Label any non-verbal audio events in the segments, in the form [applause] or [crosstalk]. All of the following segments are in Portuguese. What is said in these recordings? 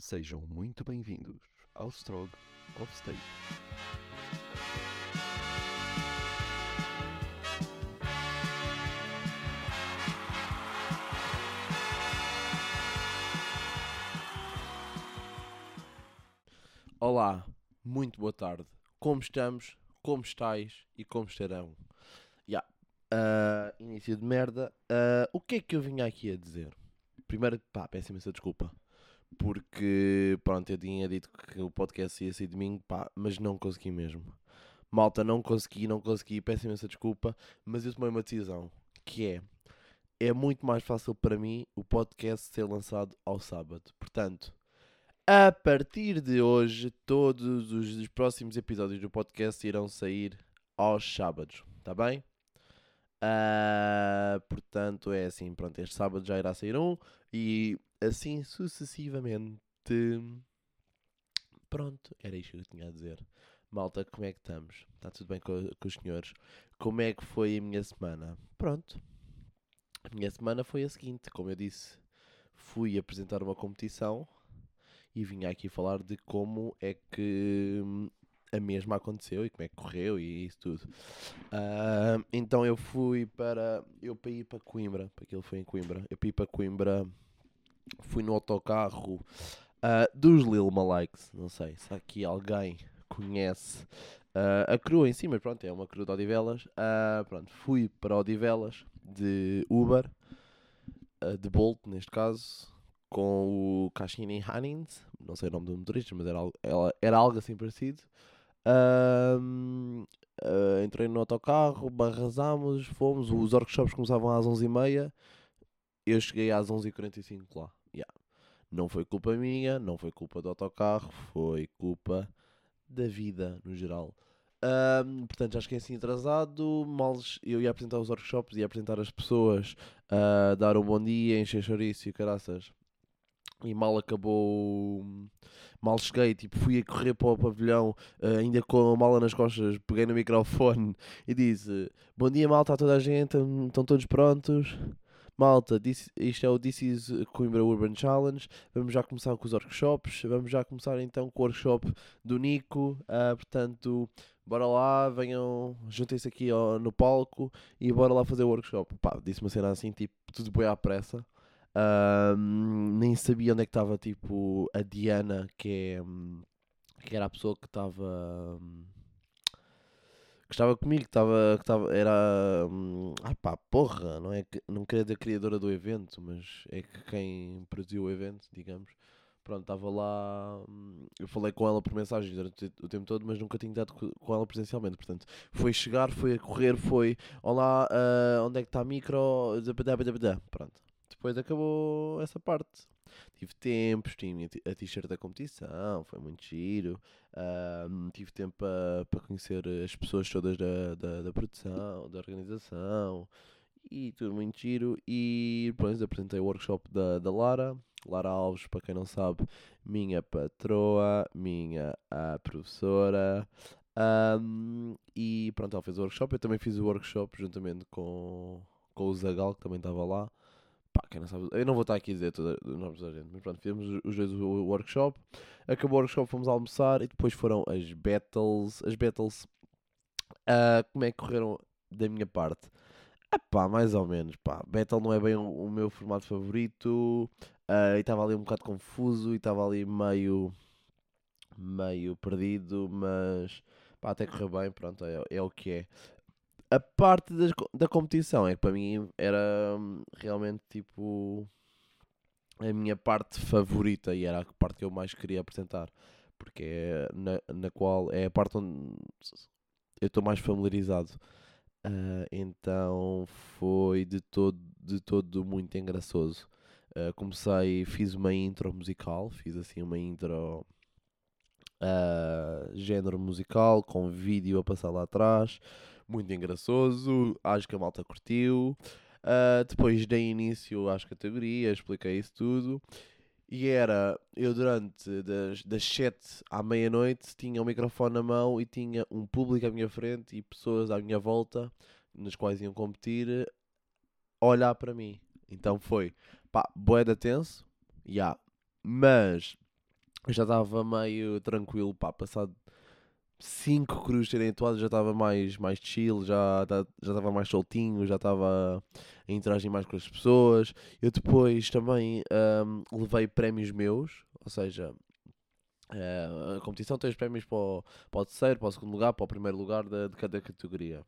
Sejam muito bem-vindos ao Strog of State. Olá, muito boa tarde. Como estamos? Como estáis? E como estarão? Ya, ah, início de merda. Ah, o que é que eu vinha aqui a dizer? Primeiro, pá, peço imensa desculpa. Porque, pronto, eu tinha dito que o podcast ia ser domingo, pá, mas não consegui mesmo. Malta, não consegui, não consegui, peço imensa desculpa, mas eu tomei uma decisão, que é, é muito mais fácil para mim o podcast ser lançado ao sábado. Portanto, a partir de hoje, todos os, os próximos episódios do podcast irão sair aos sábados, tá bem? Ah, portanto, é assim, pronto, este sábado já irá sair um e assim sucessivamente. Pronto, era isto que eu tinha a dizer. Malta, como é que estamos? Está tudo bem com, com os senhores? Como é que foi a minha semana? Pronto. A minha semana foi a seguinte, como eu disse, fui apresentar uma competição e vinha aqui falar de como é que hum, a mesma aconteceu e como é que correu e isso tudo. Ah, então eu fui para. Eu para ir para Coimbra, para aquilo foi em Coimbra. Eu para ir para Coimbra, fui no autocarro ah, dos Lil Malikes. Não sei se aqui alguém conhece ah, a crua em si, mas pronto, é uma crua de Odivelas. Ah, pronto, fui para Odivelas de Uber, de Bolt neste caso, com o Kashini Hanins, não sei o nome do motorista, mas era, era algo assim parecido. Entrei no autocarro, barrazámos, fomos, os workshops começavam às 11h30, eu cheguei às 11h45 lá. Yeah. Não foi culpa minha, não foi culpa do autocarro, foi culpa da vida no geral. Ahm, portanto, já cheguei assim atrasado, mal eu ia apresentar os workshops, ia apresentar as pessoas, ah, dar um bom dia, encher chouriço e caraças. E mal acabou, mal cheguei, tipo, fui a correr para o pavilhão, ah, ainda com a mala nas costas, peguei no microfone e disse: Bom dia, malta, a toda a gente, estão todos prontos? Malta, this- isto é o This is Coimbra Urban Challenge. Vamos já começar com os workshops. Vamos já começar então com o workshop do Nico. Ah, portanto, bora lá, venham, juntem-se aqui ó, no palco e bora lá fazer o workshop. Pá, disse uma cena assim, tipo, tudo bem à pressa. Ahm, nem sabia onde é que estava, tipo, a Diana, que é. hum, que era a pessoa que estava. hum, que estava comigo, que estava. Que estava era. hum, ah pá, porra, não é que. Não queria dizer criadora do evento, mas é que quem produziu o evento, digamos. Pronto, estava lá. hum, Eu falei com ela por mensagem durante o tempo todo, mas nunca tinha dado co- com ela presencialmente. Portanto, foi chegar, foi a correr, foi. Olá, ah, onde é que está a micro? Pronto. Depois acabou essa parte. Tive tempos, tinha a t-shirt da competição, foi muito giro. Ahm, tive tempo para conhecer as pessoas todas da, da, da produção, da organização e tudo muito giro. E depois apresentei o workshop da, da Lara. Lara Alves, para quem não sabe, minha patroa, minha professora. Ahm, e pronto, ela fez o workshop. Eu também fiz o workshop juntamente com, com o Zagal, que também estava lá. Pá, quem não sabe, eu não vou estar aqui a dizer todos os nomes da gente, mas pronto, fizemos os- dois o workshop. Acabou o workshop, fomos almoçar e depois foram as battles. As battles, ah, como é que correram da minha parte? Ah pá, mais ou menos, pá. Battle não é bem o, o meu formato favorito. ah, e estava ali um bocado confuso e estava ali meio, meio perdido, mas pá, até correu bem, pronto, é, é o que é. A parte das da competição é que para mim era hum, realmente tipo a minha parte favorita e era a parte que eu mais queria apresentar, porque é na, na qual é a parte onde eu estou mais familiarizado. Ah, então foi de todo, de todo muito engraçoso. Ah, comecei, fiz uma intro musical, fiz assim uma intro ah, género musical, com vídeo a passar lá atrás, muito engraçoso, acho que a malta curtiu. Ah, depois dei início às categorias, expliquei isso tudo. E era, eu durante das, das 7 à meia-noite tinha o microfone na mão e tinha um público à minha frente e pessoas à minha volta, nas quais iam competir, a olhar para mim. Então foi, pá, bué da tenso, já. Mas eu já estava meio tranquilo, pá, passado cinco cruzes terem atuado, já estava mais, mais chill, já ta- já estava mais soltinho, já estava a interagir mais com as pessoas. Eu depois também ahm, levei prémios meus, ou seja, eh, a competição tem os prémios para o, para o terceiro, para o segundo lugar, para o primeiro lugar da- de cada categoria.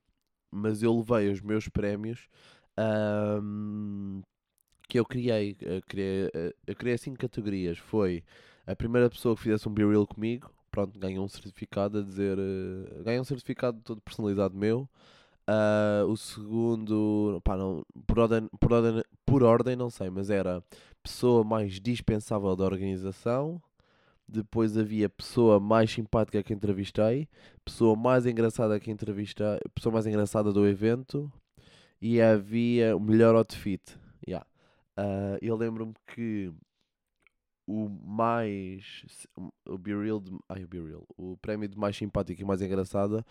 Mas eu levei os meus prémios ahm, que eu criei. Eu criei, eh, eu criei cinco categorias. Foi a primeira pessoa que fizesse um Be Real comigo, pronto, ganhou um certificado a dizer. eh, ganhou um certificado todo personalizado meu. Ah, o segundo, pá, não, por, ordem, por, ordem, por ordem não sei, mas era pessoa mais dispensável da organização. Depois havia pessoa mais simpática que entrevistei, pessoa mais engraçada que entrevistei, pessoa mais engraçada do evento e havia o melhor outfit. Yeah. Ah, eu lembro-me que o mais o Be Real, de, ai, o Be Real, o prémio de mais simpática e mais engraçada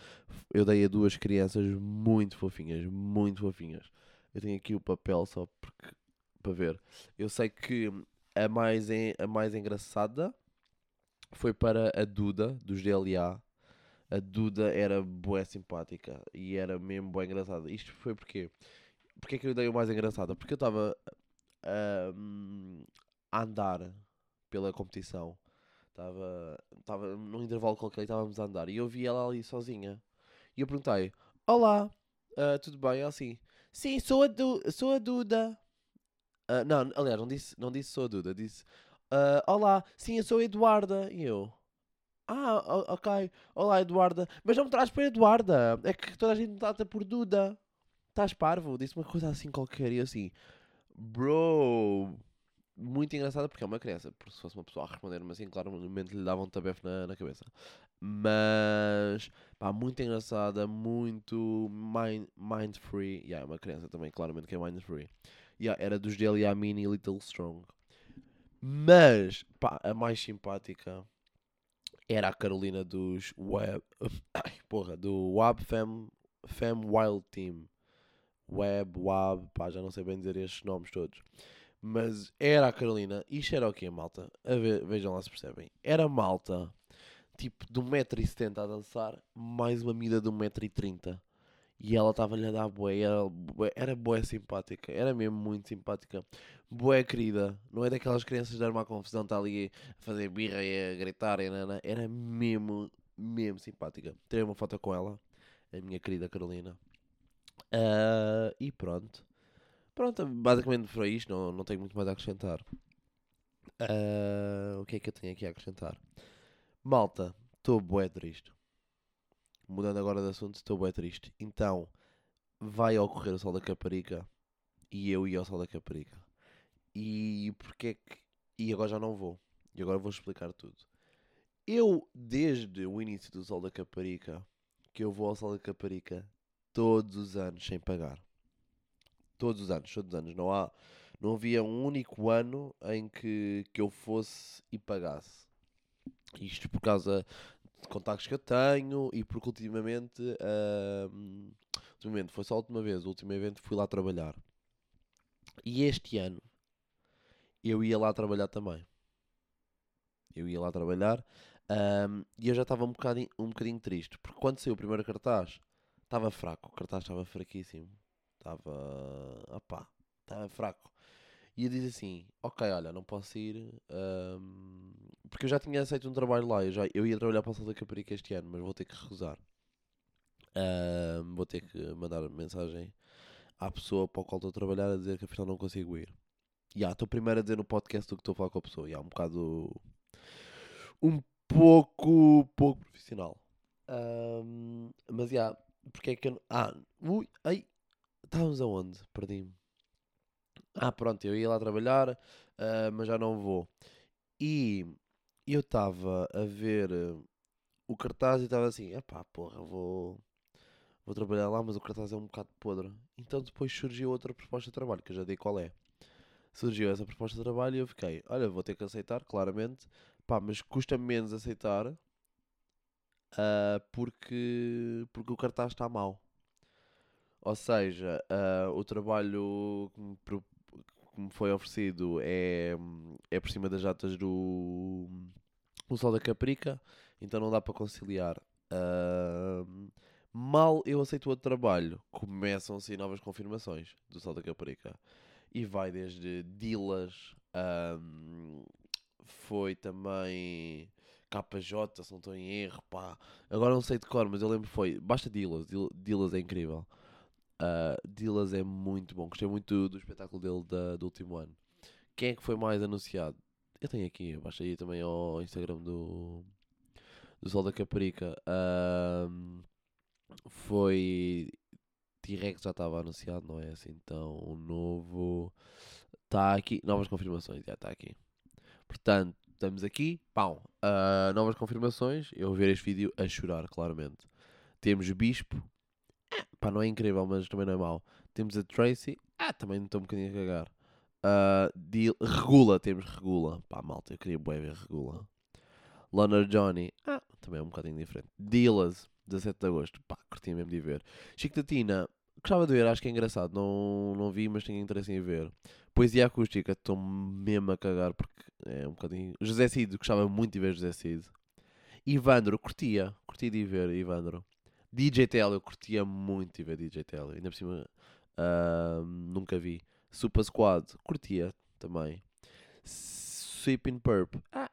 eu dei a duas crianças muito fofinhas, muito fofinhas. Eu tenho aqui o papel só porque para ver. Eu sei que a mais, en- a mais engraçada foi para a Duda dos DLA. A Duda era bué simpática e era mesmo bué engraçada. Isto foi porque porque é que eu dei o mais engraçada? Porque eu estava ahm, a andar pela competição. Estava estava num intervalo qualquer e estávamos a andar. E eu vi ela ali sozinha. E eu perguntei: Olá, ah, tudo bem? Ela assim: Sim, sou a, Du sou a Duda. Ah, não, aliás, não disse, não disse sou a Duda. Disse: "Ah, Olá, sim, eu sou a Eduarda. E eu: Ah, ok. Olá, Eduarda. Mas não me traz para Eduarda. É que toda a gente me trata por Duda. Estás parvo? Disse uma coisa assim qualquer. E eu assim: Bro. Muito engraçada porque é uma criança. Porque se fosse uma pessoa a responder-me assim, claramente lhe dava um tabefe na, na cabeça. Mas, pá, muito engraçada, muito mind, mind free. Yeah, é uma criança também, claramente que é mind free. Yeah, era dos DLA Mini Little Strong. Mas, pá, a mais simpática era a Carolina dos Web. [coughs] Ai, porra, do Wab Fam, Fam Wild Team. Web, Wab, pá, já não sei bem dizer estes nomes todos. Mas era a Carolina. Isto era o quê, malta? Vejam lá se percebem. Era malta, tipo, de 1,70m a dançar, mais uma mida de 1,30m. E ela estava-lhe a dar bué, era, bué, era simpática, era mesmo muito simpática. Bué querida, não é daquelas crianças de dar uma confusão, está ali a fazer birra e a gritar e nana. Era mesmo, mesmo simpática. Tirei uma foto com ela, a minha querida Carolina. Ah, e pronto. Pronto, basicamente foi isto, não, não tenho muito mais a acrescentar. Ah, o que é que eu tenho aqui a acrescentar? Malta, estou bué triste. Mudando agora de assunto, estou bué triste. Então, vai ocorrer o Sol da Caparica e eu ia ao Sol da Caparica. E porque é que... E agora já não vou. E agora vou explicar tudo. Eu, desde o início do Sol da Caparica, que eu vou ao Sol da Caparica todos os anos sem pagar. Todos os anos, todos os anos. Não há, não havia um único ano em que, que eu fosse e pagasse. Isto por causa de contactos que eu tenho e porque ultimamente, ahm, ultimamente foi só a última vez, o último evento fui lá trabalhar. E este ano eu ia lá trabalhar também. Eu ia lá trabalhar ahm, e eu já estava um bocadinho, um bocadinho triste porque quando saiu o primeiro cartaz estava fraco, o cartaz estava fraquíssimo. Estava. opá, estava fraco. E eu disse assim: Ok, olha, não posso ir. ahm, porque eu já tinha aceito um trabalho lá. Eu, já, eu ia trabalhar para o da Caparica este ano, mas vou ter que recusar. Ahm, vou ter que mandar mensagem à pessoa para a qual estou a trabalhar a dizer que afinal não consigo ir. E estou primeiro a dizer no podcast do que estou a falar com a pessoa. E um bocado. Um pouco. pouco profissional. Ahm, mas já, porque é que eu. Ah, ui, ai, estávamos aonde? Perdi-me. Ah, pronto, eu ia lá trabalhar, ah, mas já não vou. E eu estava a ver eh, o cartaz e estava assim: epá, porra, vou, vou trabalhar lá, mas o cartaz é um bocado podre. Então depois surgiu outra proposta de trabalho, que eu já dei qual é. Surgiu essa proposta de trabalho e eu fiquei: olha, vou ter que aceitar, claramente, pá, mas custa menos aceitar ah, porque, porque o cartaz está mau. Ou seja, ah, o trabalho que me, foi oferecido é, é por cima das datas do, o Sol da Caprica, então não dá para conciliar. Ahm, mal eu aceito outro trabalho, começam a sair novas confirmações do Sol da Caprica. E vai desde Dilas, ahm, foi também KJ, se não estou em erro, pá. Agora não sei de cor, mas eu lembro foi. Basta Dilas, Dil- Dilas é incrível. Uh, Dilas é muito bom, gostei muito do, do espetáculo dele da- do último ano. Quem é que foi mais anunciado? Eu tenho aqui, basta ir também ao Instagram do, do Sol da Caparica. Ahm, foi. T-Rex já estava anunciado, não é assim? Então, o novo. Está aqui. Novas confirmações, já está aqui. Portanto, estamos aqui. Pão. ah, novas confirmações. Eu vou ver este vídeo a chorar, claramente. Temos Bispo. Pá, não é incrível, mas também não é mau. Temos a Tracy. Ah, também não estou um bocadinho a cagar. Ah, Dil- Regula, temos Regula. Pá, malta, eu queria bué ver Regula. Loner Johnny. Ah, também é um bocadinho diferente. Dillas, 17 de agosto. Pá, curti mesmo de ver. Chico da Tina. Gostava de ver, acho que é engraçado. Não, não vi, mas tenho interesse em ver. Poesia acústica, estou mesmo a cagar porque é um bocadinho. José Cid, gostava muito de ver José Cid. Ivandro, curtia. Curtia de ver Ivandro. DJ Tel, eu curtia muito de ver DJ Tel. Ainda por cima, ah, nunca vi. Super Squad, curtia também. Sweeping Purp, ah,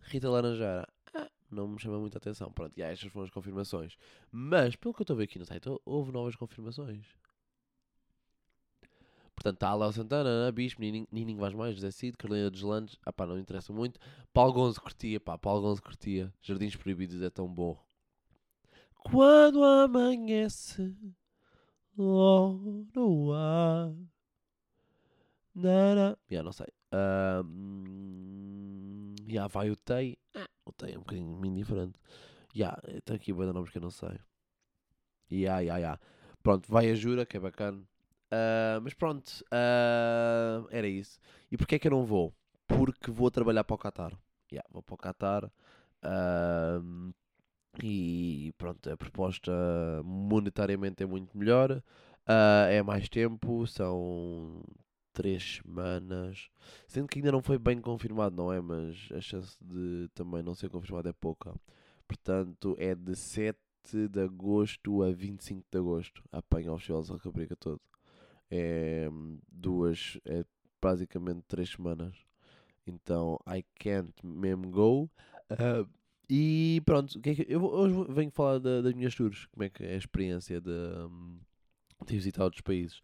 Rita Laranjara, ah, não me chama muita atenção. Pronto, e estas foram as confirmações. Mas, pelo que eu estou a ver aqui no site, houve novas confirmações. Portanto, está Léo Santana, Ana Bispo, Nininho, Nininho Vaz Mais, José Cid, Carolina dos Landes, ah pá, não interessa muito. Paulo Gonzo curtia, pá, Paulo Gonzo curtia. Jardins Proibidos é tão bom. Quando amanhece, oh, no ar. Nara. Já não sei. Ah, hum, Já vai o Tei. Ah, o Tei é um bocadinho indiferente. Já, tem aqui boa nomes que eu não sei. Ya, ya, ya. Pronto, vai a Jura, que é bacana. Ah, mas pronto, ah, era isso. E porquê é que eu não vou? Porque vou trabalhar para o Qatar. Ya, vou para o Qatar. Ah, e pronto, a proposta monetariamente é muito melhor. Ah, é mais tempo, são três semanas. Sendo que ainda não foi bem confirmado, não é? Mas a chance de também não ser confirmado é pouca. Portanto, é de 7 de agosto a 25 de agosto. Apanha o Festival da Caparica todo. É duas, é basicamente três semanas. Então, I can't mesmo go. Ah, e pronto, o que é que- eu hoje venho falar da- das minhas tours. Como é que é a experiência de, hum, de visitar outros países.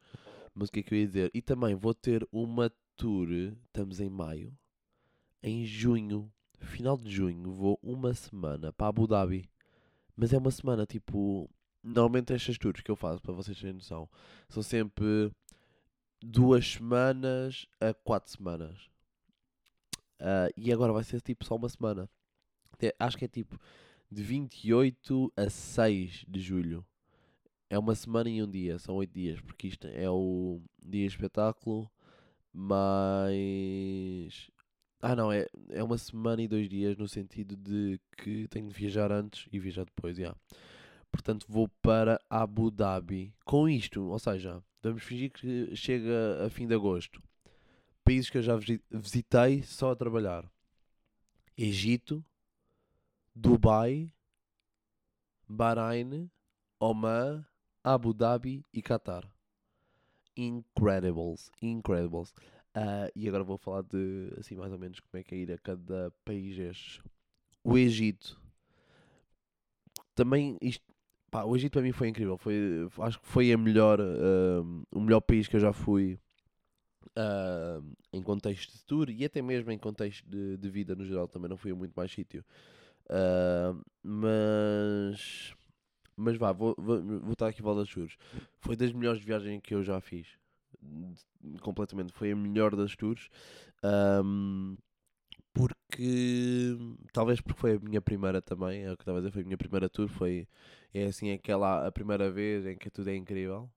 Mas o que é que eu ia dizer? E também vou ter uma tour, estamos em maio, em junho, final de junho, vou uma semana para Abu Dhabi. Mas é uma semana, tipo, normalmente estas tours que eu faço, para vocês terem noção, são sempre duas semanas a quatro semanas. Ah, e agora vai ser tipo só uma semana. Até- acho que é tipo de 28 a 6 de julho. É uma semana e um dia, são oito dias, porque isto é o dia espetáculo, mas. Ah não, é, é uma semana e dois dias no sentido de que tenho de viajar antes e viajar depois, já. Portanto, vou para Abu Dhabi. Com isto, ou seja, vamos fingir que chega a fim de agosto. Países que eu já visi- visitei só a trabalhar: Egito, Dubai, Bahrein, Oman, Abu Dhabi e Qatar. Incredibles, incredibles. Ah, e agora vou falar de assim mais ou menos como é que é ir a cada país estes. O Egito. Também isto, pá, o Egito para mim foi incrível. Foi, acho que foi a melhor, ah, o melhor país que eu já fui ah, em contexto de tour e até mesmo em contexto de, de vida no geral. Também não fui a muito mais sítio. Ah, mas mas vá, vou, vou, vou estar aqui a falar das tours. Foi das melhores viagens que eu já fiz. Completamente. Foi a melhor das tours. Ahm, porque. Talvez porque foi a minha primeira também. É o que estava a dizer. Foi a minha primeira tour. Foi. É assim aquela. A primeira vez em que tudo é incrível.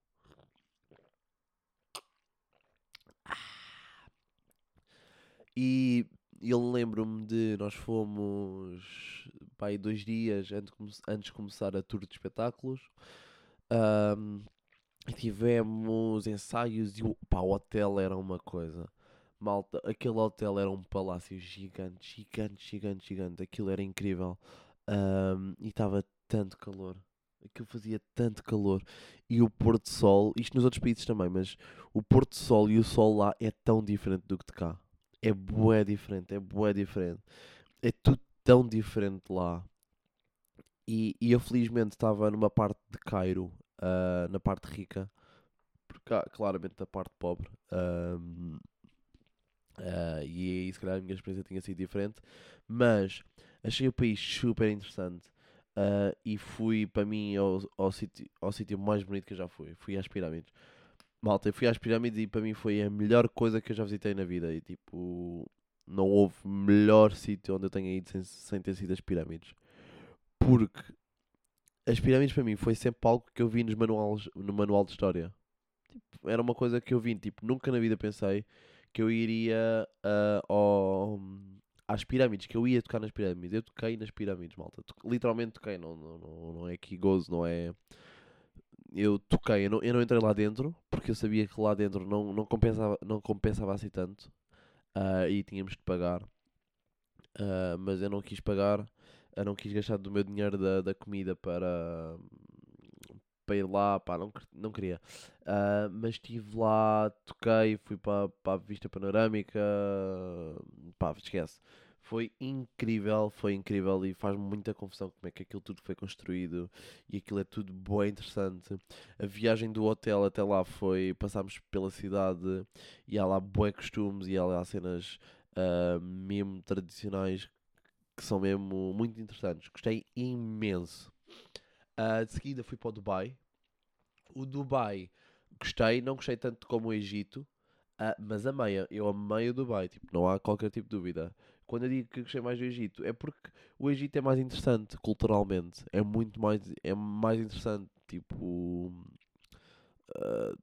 E eu lembro-me de nós fomos pá, aí dois dias antes, antes de começar a tour de espetáculos. E tivemos ensaios e pá, o hotel era uma coisa. Malta, aquele hotel era um palácio gigante, gigante, gigante, gigante. Aquilo era incrível. Ahm, e estava tanto calor. Aquilo fazia tanto calor. E o pôr do sol, isto nos outros países também, mas o pôr do sol e o sol lá é tão diferente do que de cá. É bué diferente, é bué diferente. É tudo tão diferente lá. E, e eu felizmente estava numa parte de Cairo, ah, na parte rica, porque claramente na parte pobre. ahm, ah, e aí se calhar a minha experiência tinha sido diferente. Mas achei o país super interessante. ah, e fui para mim ao, ao sítio ao sítio mais bonito que eu já fui. Fui às pirâmides. Malta, eu fui às pirâmides e para mim foi a melhor coisa que eu já visitei na vida. E tipo, não houve melhor sítio onde eu tenha ido sem, sem ter sido as pirâmides. Porque as pirâmides para mim foi sempre algo que eu vi nos manuais, no manual de história. Tipo, era uma coisa que eu vi, tipo, nunca na vida pensei que eu iria ah, ao, às pirâmides, que eu ia tocar nas pirâmides. Eu toquei nas pirâmides, malta. Literalmente toquei, não, não, não, não é que gozo, não é. Eu toquei, eu não, eu não entrei lá dentro, porque eu sabia que lá dentro não, não, compensava, não compensava assim tanto. ah, e tínhamos de pagar. Ah, mas eu não quis pagar, eu não quis gastar do meu dinheiro da, da comida para, para ir lá, pá, não, não queria. Ah, mas estive lá, toquei, fui para, para a vista panorâmica, pá, esquece. Foi incrível, foi incrível e faz-me muita confusão como é que aquilo tudo foi construído e aquilo é tudo bem interessante. A viagem do hotel até lá foi, passámos pela cidade e há lá bué costumes e há lá cenas ah, mesmo tradicionais que são mesmo muito interessantes. Gostei imenso. Ah, de seguida fui para o Dubai. O Dubai gostei, não gostei tanto como o Egito, ah, mas amei, eu amei o Dubai, tipo, não há qualquer tipo de dúvida. Quando eu digo que gostei mais do Egito, é porque o Egito é mais interessante culturalmente, é muito mais, é mais interessante, tipo, ah,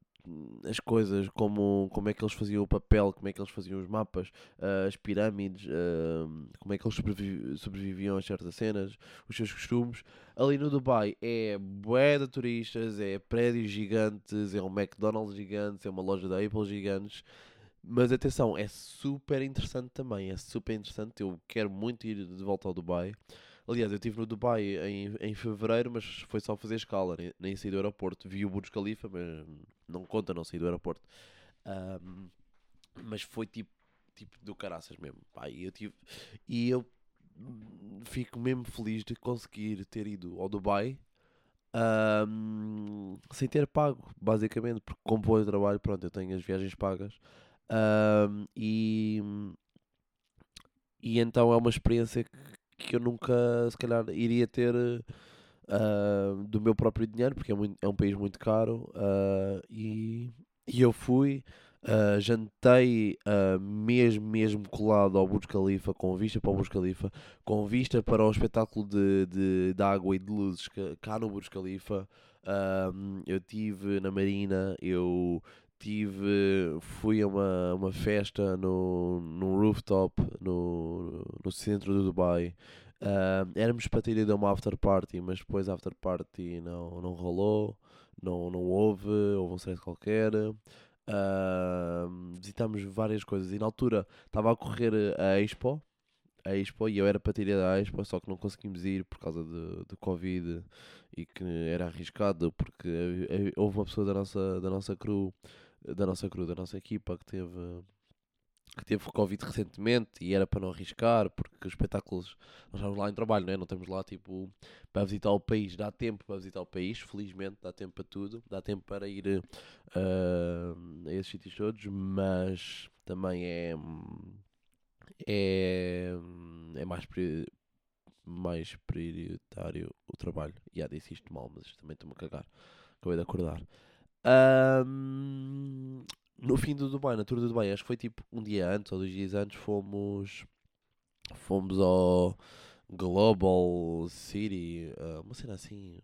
as coisas, como, como é que eles faziam o papel, como é que eles faziam os mapas, ah, as pirâmides, ah, como é que eles sobrevi- sobreviviam a certas cenas, os seus costumes. Ali no Dubai é bué de turistas, é prédios gigantes, é um McDonald's gigante, é uma loja da Apple gigantes. Mas atenção, é super interessante também, é super interessante. Eu quero muito ir de volta ao Dubai. Aliás, eu estive no Dubai em, em fevereiro, mas foi só fazer escala, nem, nem saí do aeroporto. Vi o Burj Khalifa, mas não conta, não saí do aeroporto. Ahm, mas foi tipo, tipo do caraças mesmo. Pá, e eu tive, e eu fico mesmo feliz de conseguir ter ido ao Dubai ahm, sem ter pago, basicamente, porque vou ao trabalho, pronto, eu tenho as viagens pagas. Ahm, e, e então é uma experiência que, que eu nunca, se calhar, iria ter ah, do meu próprio dinheiro, porque é, muito, é um país muito caro. ah, e, e eu fui, ah, jantei ah, mesmo, mesmo colado ao Burj Khalifa, com vista para o Burj Khalifa, com vista para o espetáculo de, de, de água e de luzes cá no Burj Khalifa. Ah, eu tive na Marina, eu tive, fui a uma, uma festa no, num rooftop no, no centro do Dubai. Ah, éramos para ter ido a uma after party, mas depois a after party não, não rolou, não, não houve, houve um stress qualquer. Ah, visitámos várias coisas e na altura estava a correr a Expo, a Expo e eu era para ter ido à Expo, só que não conseguimos ir por causa de, de Covid e que era arriscado porque houve uma pessoa da nossa, da nossa crew, da nossa crew, da nossa equipa que teve que teve Covid recentemente e era para não arriscar, porque os espetáculos, nós estamos lá em trabalho, não é? Não estamos lá tipo para visitar o país, dá tempo para visitar o país, felizmente dá tempo para tudo, dá tempo para ir eh, a esses sítios todos, mas também é é, é mais, mais prioritário o trabalho. E já disse isto mal, mas também estou-me a cagar. Acabei de acordar. Ahm, no fim do Dubai, na tour do Dubai, acho que foi tipo um dia antes ou dois dias antes, fomos, fomos ao Global City, ah, uma cena assim,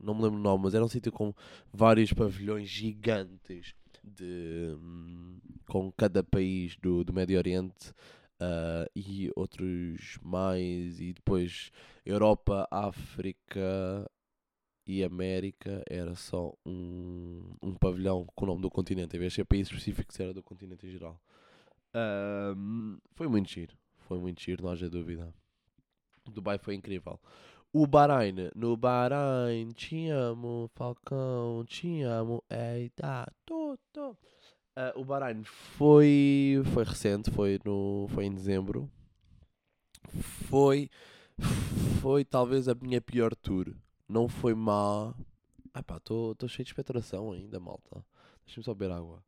não me lembro o nome, mas era um sítio com vários pavilhões gigantes de, hum, com cada país do, do Médio Oriente ah, e outros mais, e depois Europa, África e América era só um, um pavilhão com o nome do continente, em vez de ser país específico, era do continente em geral. Ahm, foi muito giro. Foi muito giro, não haja dúvida. Dubai foi incrível. O Bahrein, no Bahrein, te amo, Falcão, te amo, eita, tô, tô. Ah, o Bahrein foi, foi recente, foi, no, foi em dezembro. Foi, foi talvez a minha pior tour. Não foi má. Ai pá, estou cheio de expectoração ainda, malta. Deixa-me só beber água.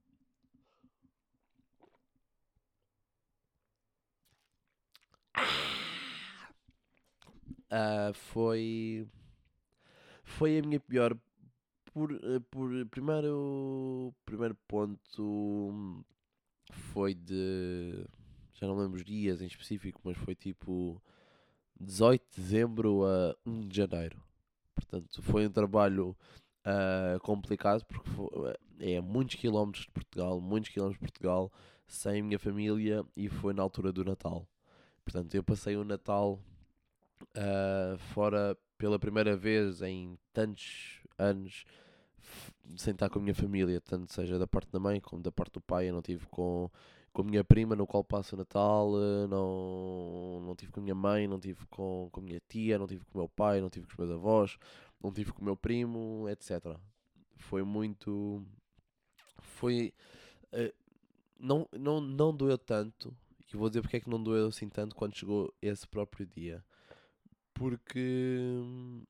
Ah, foi. Foi a minha pior. Por, eh, por primeiro, primeiro ponto foi de. Já não lembro os dias em específico, mas foi tipo 18 de dezembro a 1 de janeiro. Portanto, foi um trabalho ah, complicado porque foi- é muitos quilómetros de Portugal, muitos quilómetros de Portugal, sem minha família e foi na altura do Natal. Portanto, eu passei o Natal ah, fora pela primeira vez em tantos anos sem estar com a minha família, tanto seja da parte da mãe como da parte do pai. Eu não tive com, com a minha prima, no qual passo o Natal, eh, não, não tive com a minha mãe, não tive com, com a minha tia, não tive com o meu pai, não tive com os meus avós, não tive com o meu primo, etc. Foi muito. Foi. eh, não, não, não doeu tanto, e vou dizer porque é que não doeu assim tanto quando chegou esse próprio dia. Porque hum,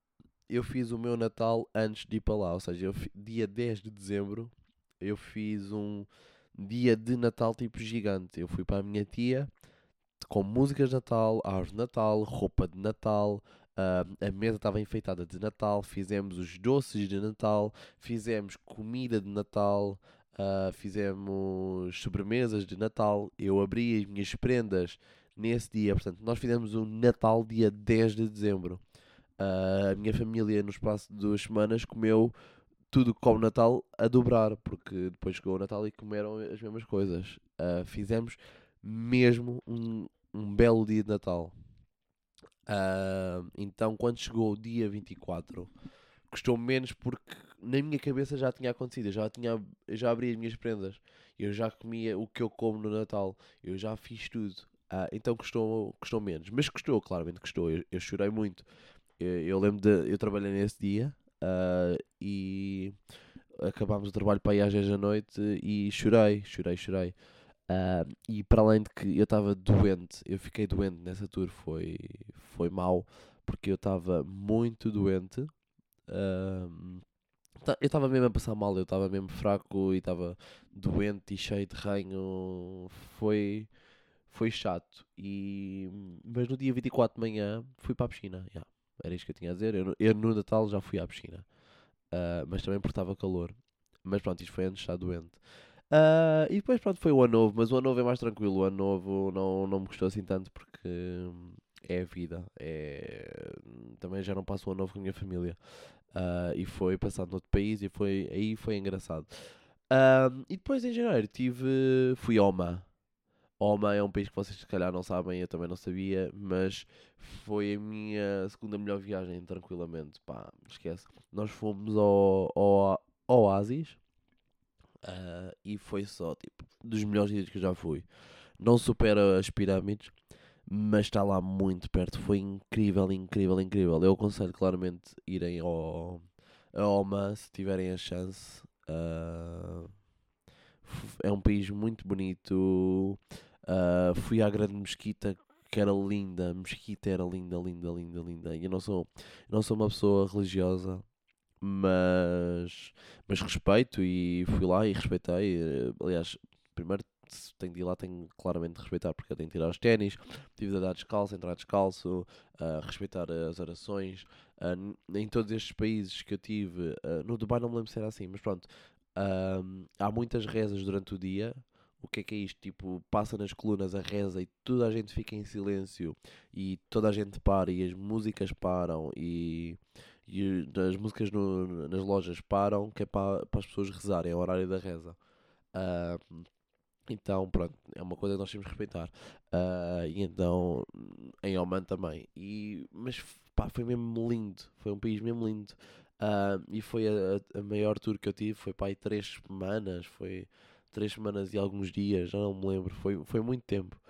eu fiz o meu Natal antes de ir para lá, ou seja, eu dia 10 de dezembro eu fiz um dia de Natal tipo gigante. Eu fui para a minha tia com músicas de Natal, árvore de Natal, roupa de Natal, ah, a mesa estava enfeitada de Natal, fizemos os doces de Natal, fizemos comida de Natal, ah, fizemos sobremesas de Natal. Eu abri as minhas prendas nesse dia, portanto, nós fizemos o Natal dia 10 de dezembro. Ah, a minha família, no espaço de duas semanas, comeu tudo come Natal a dobrar, porque depois chegou o Natal e comeram as mesmas coisas. Ah, fizemos mesmo um, um belo dia de Natal. Ah, então, quando chegou o dia 24, custou menos porque na minha cabeça já tinha acontecido. Eu já, tinha, já abri as minhas prendas. Eu já comia o que eu como no Natal. Eu já fiz tudo. Ah, então custou, custou menos. Mas custou, claramente custou. Eu, eu chorei muito. Eu, eu lembro de. Eu trabalhei nesse dia ah, e acabámos o trabalho para aí às 10 da noite e chorei, chorei, chorei. Ah, e para além de que eu estava doente, eu fiquei doente nessa tour, foi, foi mau, porque eu estava muito doente. Ta- eu estava mesmo a passar mal, eu estava mesmo fraco e estava doente e cheio de ranho. Foi, foi chato. E, mas no dia 24 de manhã fui para a piscina. yeah, era isto que eu tinha a dizer. Eu, eu no Natal já fui à piscina. Ah, mas também porque estava calor. Mas pronto, isto foi antes de estar doente. Ah, e depois pronto, foi o ano novo, mas o ano novo é mais tranquilo. O ano novo não, não me gostou assim tanto porque hum, é a vida. É... Também já não passo o ano novo com a minha família. Ah, e foi passado noutro país e foi, aí foi engraçado. E depois em janeiro tive, fui a Oman. Oman é um país que vocês se calhar não sabem, eu também não sabia, mas foi a minha segunda melhor viagem, tranquilamente. Pá, esquece. Nós fomos ao, ao, ao Oasis ah, e foi só, tipo, dos melhores dias que eu já fui. Não supera as pirâmides, mas está lá muito perto. Foi incrível, incrível, incrível. Eu aconselho claramente irem ao, a Oman se tiverem a chance. F- é um país muito bonito. Ah, fui à Grande Mesquita, que era linda. A Mesquita era linda, linda, linda, linda. E eu não sou, não sou uma pessoa religiosa, mas, mas respeito e fui lá e respeitei. eh, Aliás, primeiro se tenho de ir lá, tenho claramente de respeitar, porque eu tenho de tirar os ténis, tive de andar descalço, entrar descalço, ah, respeitar as orações. N- em todos estes países que eu tive, ah, no Dubai não me lembro se era assim, mas pronto, há muitas rezas durante o dia. O que é que é isto? Tipo, passa nas colunas a reza e toda a gente fica em silêncio e toda a gente para e as músicas param e, e as músicas no- nas lojas param, que é para, para as pessoas rezarem, é o horário da reza. Ah, então, pronto, é uma coisa que nós temos que respeitar. Ah, e então, em Oman também. E, mas, pá, foi mesmo lindo. Foi um país mesmo lindo. Ah, e foi a, a maior tour que eu tive. Foi para aí três semanas. Foi três semanas e alguns dias, já não me lembro, foi, foi muito tempo.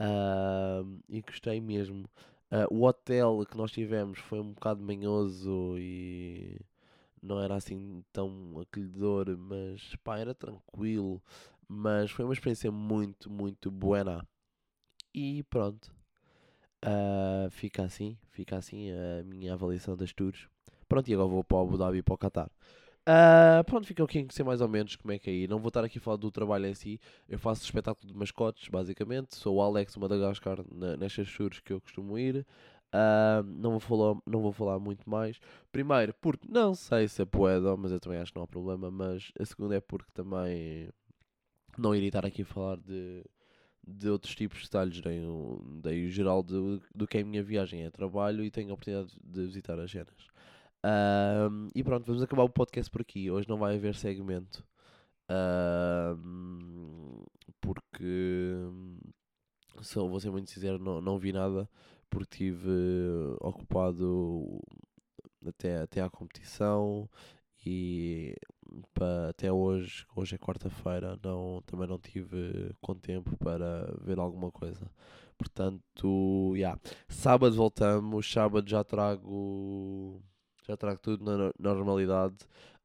Uh, e gostei mesmo. Uh, o hotel que nós tivemos foi um bocado manhoso e não era assim tão acolhedor, mas pá, era tranquilo. Mas foi uma experiência muito, muito buena. E pronto. Uh, fica assim, fica assim a minha avaliação das tours. Pronto, e agora vou para o Abu Dhabi e para o Qatar. Uh, pronto, ficam aqui a conhecer mais ou menos como é que é aí. Não vou estar aqui a falar do trabalho em si. Eu faço espetáculo de mascotes, basicamente. Sou o Alex Madagascar na, nestas tours que eu costumo ir. Uh, não, vou falar, não vou falar muito mais. Primeiro, porque não sei se é poeda, mas eu também acho que não há problema. Mas a segunda é porque também não iria estar aqui a falar de, de outros tipos de detalhes. O, dei o geral do, do que é a minha viagem. É trabalho e tenho a oportunidade de visitar as cenas. Um, e pronto, vamos acabar o podcast por aqui. Hoje não vai haver segmento. Um, porque sou, vou ser muito sincero, não, não vi nada porque estive ocupado até, até à competição e para, até hoje, hoje é quarta-feira, não, também não tive com tempo para ver alguma coisa. Portanto, yeah. sábado voltamos, sábado já trago já trago tudo na normalidade.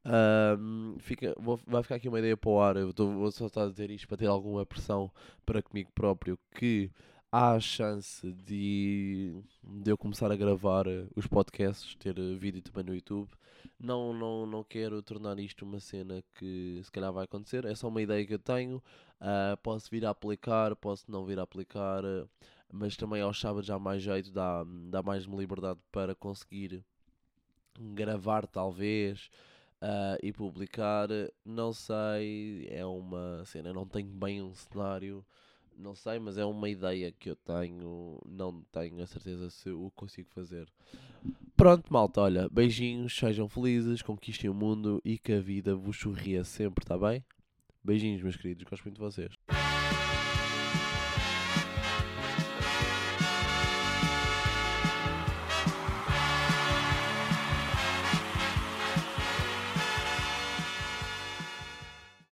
Um, fica, vou, vai ficar aqui uma ideia para o ar. Eu tô, vou só estar a dizer isto para ter alguma pressão para comigo próprio. Que há a chance de, de eu começar a gravar eh, os podcasts, ter eh, vídeo também no YouTube. Não, não, não quero tornar isto uma cena que se calhar vai acontecer. É só uma ideia que eu tenho. Uh, posso vir a aplicar, posso não vir a aplicar. Uh, mas também aos sábados há mais jeito, dá, dá mais liberdade para conseguir gravar talvez uh, e publicar, não sei, é uma cena, não tenho bem um cenário, não sei, mas é uma ideia que eu tenho, não tenho a certeza se o consigo fazer. Pronto, malta, olha, beijinhos, sejam felizes, conquistem o mundo e que a vida vos sorria sempre, tá bem? Beijinhos, meus queridos, gosto muito de vocês.